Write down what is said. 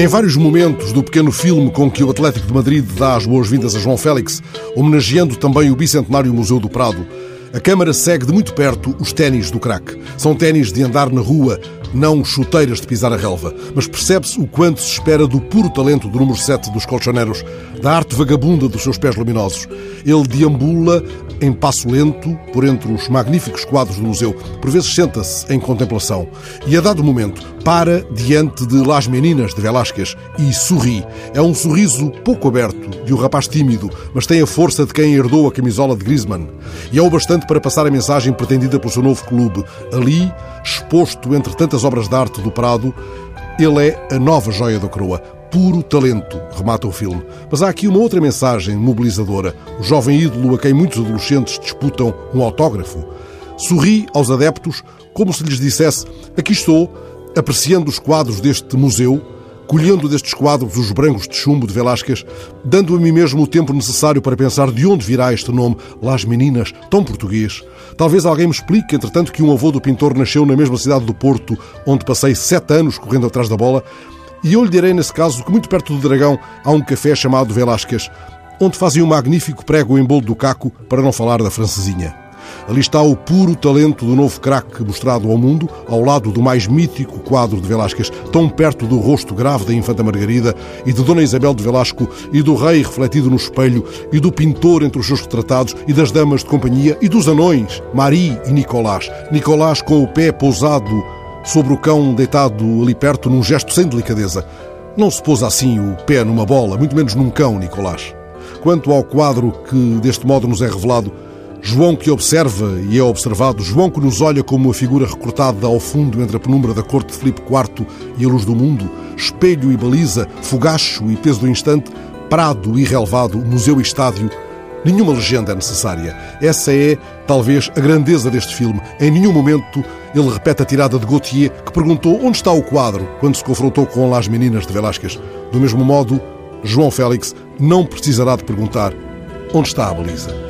Em vários momentos do pequeno filme com que o Atlético de Madrid dá as boas-vindas a João Félix, homenageando também o Bicentenário Museu do Prado, a Câmara segue de muito perto os ténis do crack. São ténis de andar na rua, não chuteiras de pisar a relva. Mas percebe-se o quanto se espera do puro talento do número 7 dos colchoneros, da arte vagabunda dos seus pés luminosos. Ele deambula em passo lento por entre os magníficos quadros do museu. Por vezes senta-se em contemplação e, a dado momento, para diante de Las Meninas de Velázquez e sorri. É um sorriso pouco aberto de um rapaz tímido, mas tem a força de quem herdou a camisola de Griezmann. E é o bastante para passar a mensagem pretendida pelo seu novo clube. Ali, exposto entre tantas obras de arte do Prado, ele é a nova joia da coroa. Puro talento, remata o filme. Mas há aqui uma outra mensagem mobilizadora. O jovem ídolo a quem muitos adolescentes disputam um autógrafo. Sorri aos adeptos como se lhes dissesse: Aqui estou, apreciando os quadros deste museu, colhendo destes quadros os brancos de chumbo de Velásquez, dando a mim mesmo o tempo necessário para pensar de onde virá este nome, Las Meninas, tão português. Talvez alguém me explique, entretanto, que um avô do pintor nasceu na mesma cidade do Porto, onde passei sete anos correndo atrás da bola, e eu lhe direi, nesse caso, que muito perto do Dragão há um café chamado Velásquez, onde fazem um magnífico prego em bolo do caco, para não falar da francesinha. Ali está o puro talento do novo craque mostrado ao mundo, ao lado do mais mítico quadro de Velásquez, tão perto do rosto grave da Infanta Margarida e de Dona Isabel de Velasco e do rei refletido no espelho e do pintor entre os seus retratados e das damas de companhia e dos anões, Marie e Nicolás. Nicolás com o pé pousado sobre o cão deitado ali perto num gesto sem delicadeza. Não se pôs assim o pé numa bola, muito menos num cão, Nicolás. Quanto ao quadro que deste modo nos é revelado, João que observa e é observado, João que nos olha como uma figura recortada ao fundo entre a penumbra da corte de Filipe IV e a luz do mundo, espelho e baliza, fogacho e peso do instante, prado e relevado, museu e estádio, nenhuma legenda é necessária. Essa é, talvez, a grandeza deste filme. Em nenhum momento ele repete a tirada de Gautier, que perguntou onde está o quadro quando se confrontou com Las Meninas de Velázquez. Do mesmo modo, João Félix não precisará de perguntar onde está a baliza.